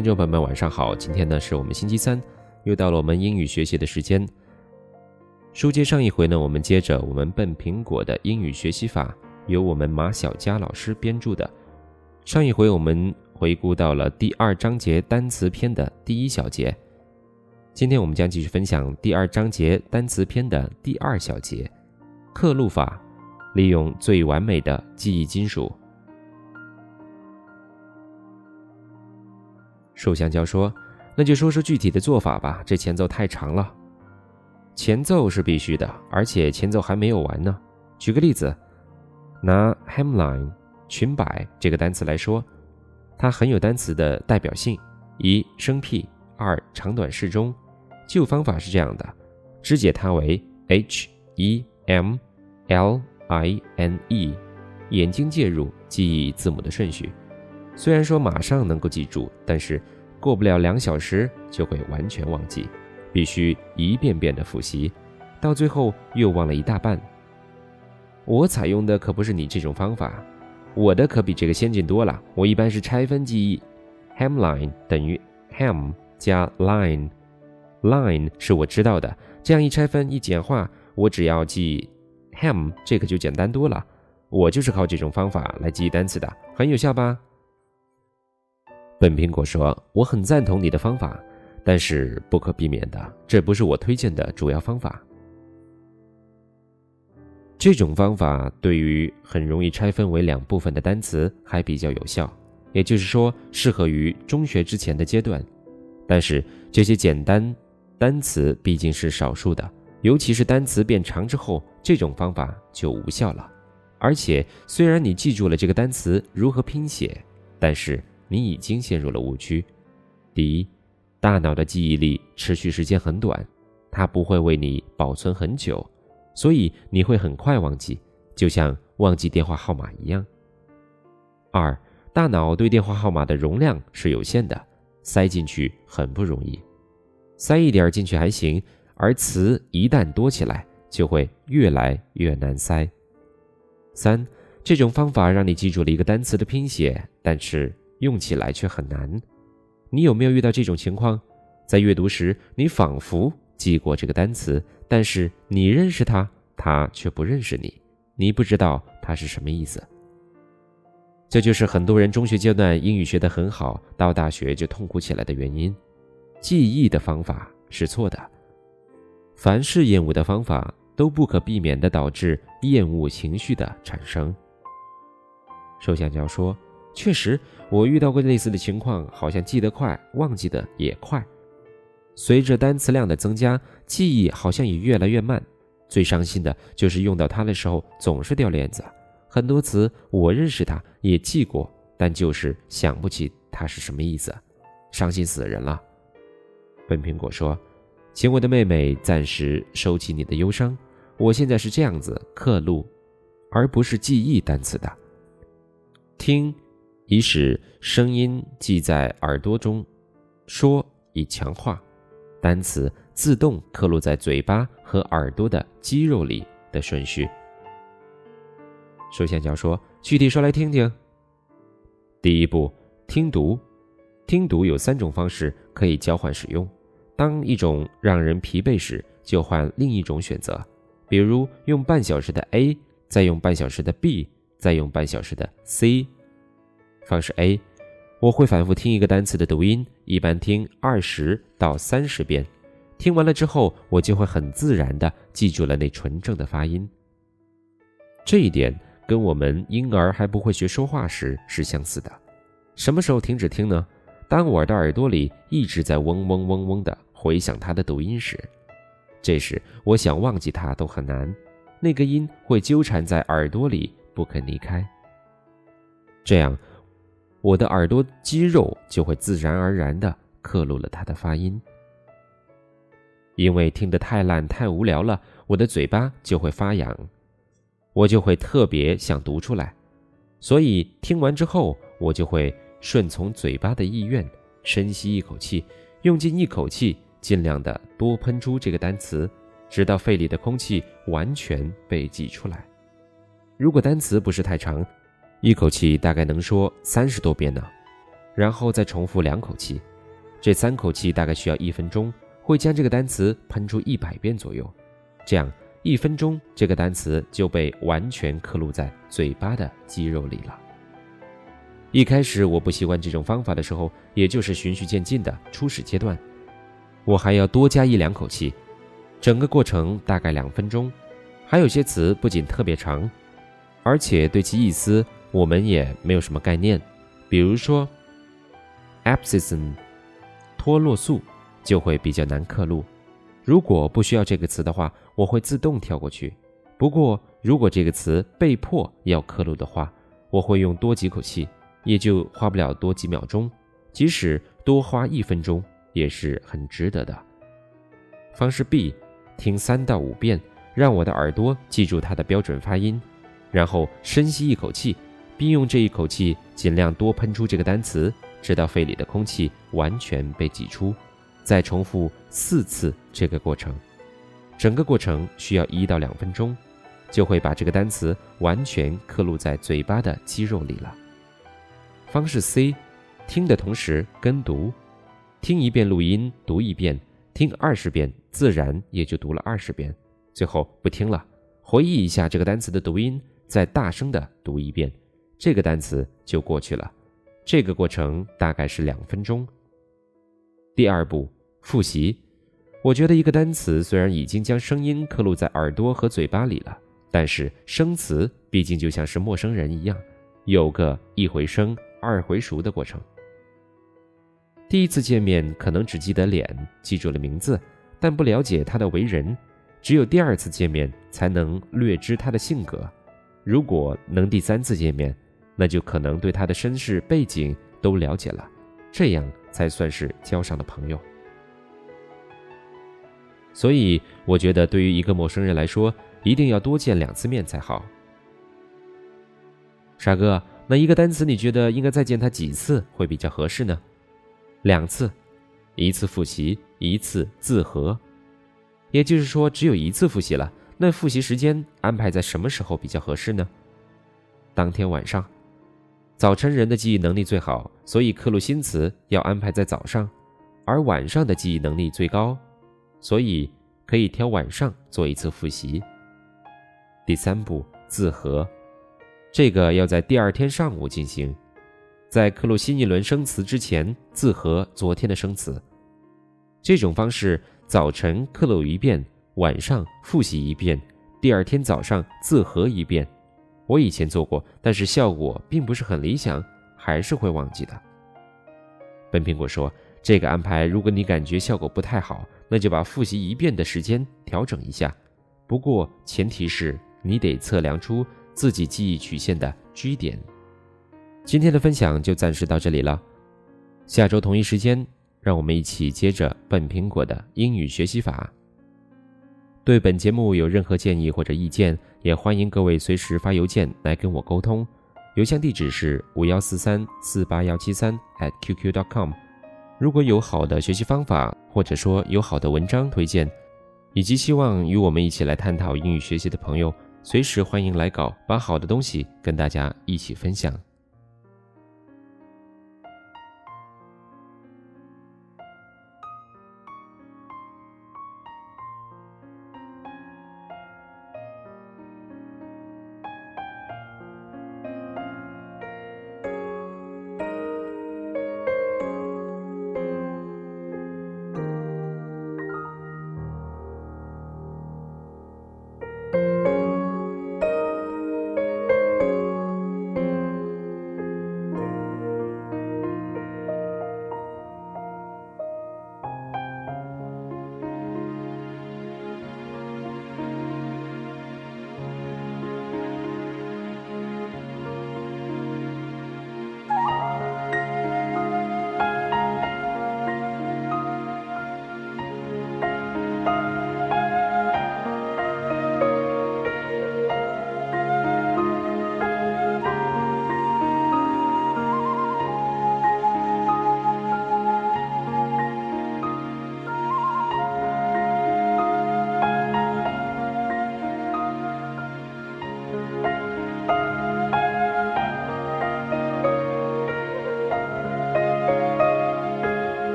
听众朋友们，晚上好！今天呢是我们星期三，又到了我们英语学习的时间。书接上一回呢，我们接着我们笨苹果的英语学习法，由我们马小佳老师编著的。上一回我们回顾到了第二章节单词篇的第一小节，今天我们将继续分享第二章节单词篇的第二小节，刻录法，利用最完美的记忆金属。瘦香蕉说：“那就说说具体的做法吧，这前奏太长了。前奏是必须的，而且前奏还没有完呢。举个例子，拿 hemline 裙摆这个单词来说，它很有单词的代表性：一生僻，二长短适中。旧方法是这样的，肢解它为 h e m l i n e，眼睛介入记忆字母的顺序。”虽然说马上能够记住，但是过不了两小时就会完全忘记，必须一遍遍的复习，到最后又忘了一大半。我采用的可不是你这种方法，我的可比这个先进多了。我一般是拆分记忆，hemline 等于 hem 加 line，line 是我知道的，这样一拆分一简化，我只要记 hem 这个就简单多了。我就是靠这种方法来记忆单词的，很有效吧？本苹果说：“我很赞同你的方法，但是不可避免的，这不是我推荐的主要方法。这种方法对于很容易拆分为两部分的单词还比较有效，也就是说，适合于中学之前的阶段。但是这些简单单词毕竟是少数的，尤其是单词变长之后，这种方法就无效了。而且，虽然你记住了这个单词如何拼写，但是……”你已经陷入了误区。第一，大脑的记忆力持续时间很短，它不会为你保存很久，所以你会很快忘记，就像忘记电话号码一样。二，大脑对电话号码的容量是有限的，塞进去很不容易，塞一点进去还行，而词一旦多起来，就会越来越难塞。三，这种方法让你记住了一个单词的拼写，但是。用起来却很难，你有没有遇到这种情况？在阅读时，你仿佛记过这个单词，但是你认识它，它却不认识你，你不知道它是什么意思。这就是很多人中学阶段英语学得很好，到大学就痛苦起来的原因。记忆的方法是错的，凡是厌恶的方法都不可避免地导致厌恶情绪的产生。寿香蕉说。确实，我遇到过类似的情况，好像记得快，忘记的也快。随着单词量的增加，记忆好像也越来越慢。最伤心的就是用到它的时候总是掉链子。很多词我认识它，也记过，但就是想不起它是什么意思，伤心死人了。笨苹果说：“请我的妹妹暂时收起你的忧伤。我现在是这样子刻录，而不是记忆单词的。听。”以使声音记在耳朵中，说以强化单词自动刻录在嘴巴和耳朵的肌肉里的顺序。首先就要说，具体说来听听。第一步，听读，听读有三种方式可以交换使用。当一种让人疲惫时，就换另一种选择，比如用半小时的 A，再用半小时的 B，再用半小时的 C。方式 A，我会反复听一个单词的读音，一般听二十到三十遍。听完了之后，我就会很自然地记住了那纯正的发音。这一点跟我们婴儿还不会学说话时是相似的。什么时候停止听呢？当我的耳朵里一直在嗡嗡嗡嗡地回响它的读音时，这时我想忘记它都很难。那个音会纠缠在耳朵里不肯离开。这样。我的耳朵肌肉就会自然而然地刻录了它的发音，因为听得太烂太无聊了，我的嘴巴就会发痒，我就会特别想读出来，所以听完之后，我就会顺从嘴巴的意愿，深吸一口气，用尽一口气，尽量的多喷出这个单词，直到肺里的空气完全被挤出来。如果单词不是太长，一口气大概能说三十多遍呢，然后再重复两口气，这三口气大概需要一分钟，会将这个单词喷出一百遍左右。这样一分钟，这个单词就被完全刻录在嘴巴的肌肉里了。一开始我不习惯这种方法的时候，也就是循序渐进的初始阶段，我还要多加一两口气，整个过程大概两分钟。还有些词不仅特别长，而且对其意思我们也没有什么概念，比如说。abscission，脱落素就会比较难刻录。如果不需要这个词的话，我会自动跳过去。不过，如果这个词被迫要刻录的话，我会用多几口气，也就花不了多几秒钟。即使多花一分钟，也是很值得的。方式 B，听三到五遍，让我的耳朵记住它的标准发音，然后深吸一口气，并用这一口气尽量多喷出这个单词。直到肺里的空气完全被挤出，再重复四次这个过程，整个过程需要一到两分钟，就会把这个单词完全刻录在嘴巴的肌肉里了。方式 C，听的同时跟读，听一遍录音，读一遍，听二十遍，自然也就读了二十遍。最后不听了，回忆一下这个单词的读音，再大声的读一遍，这个单词就过去了。这个过程大概是两分钟。第二步，复习。我觉得一个单词虽然已经将声音刻录在耳朵和嘴巴里了，但是生词毕竟就像是陌生人一样，有个一回生二回熟的过程。第一次见面可能只记得脸，记住了名字，但不了解他的为人；只有第二次见面才能略知他的性格。如果能第三次见面，那就可能对他的身世背景都了解了，这样才算是交上了朋友。所以我觉得，对于一个陌生人来说，一定要多见两次面才好。傻哥，那一个单词你觉得应该再见他几次会比较合适呢？两次，一次复习，一次自核。也就是说，只有一次复习了。那复习时间安排在什么时候比较合适呢？当天晚上。早晨人的记忆能力最好，所以刻录新词要安排在早上，而晚上的记忆能力最高，所以可以挑晚上做一次复习。第三步自核，这个要在第二天上午进行，在刻录新一轮生词之前自核昨天的生词。这种方式早晨刻录一遍，晚上复习一遍，第二天早上自核一遍。我以前做过，但是效果并不是很理想，还是会忘记的。本苹果说，这个安排，如果你感觉效果不太好，那就把复习一遍的时间调整一下。不过前提是你得测量出自己记忆曲线的 G 点。今天的分享就暂时到这里了，下周同一时间，让我们一起接着本苹果的英语学习法。对本节目有任何建议或者意见，也欢迎各位随时发邮件来跟我沟通。邮箱地址是五幺四三四八幺七三 at qq dot com。如果有好的学习方法，或者说有好的文章推荐，以及希望与我们一起来探讨英语学习的朋友，随时欢迎来稿，把好的东西跟大家一起分享。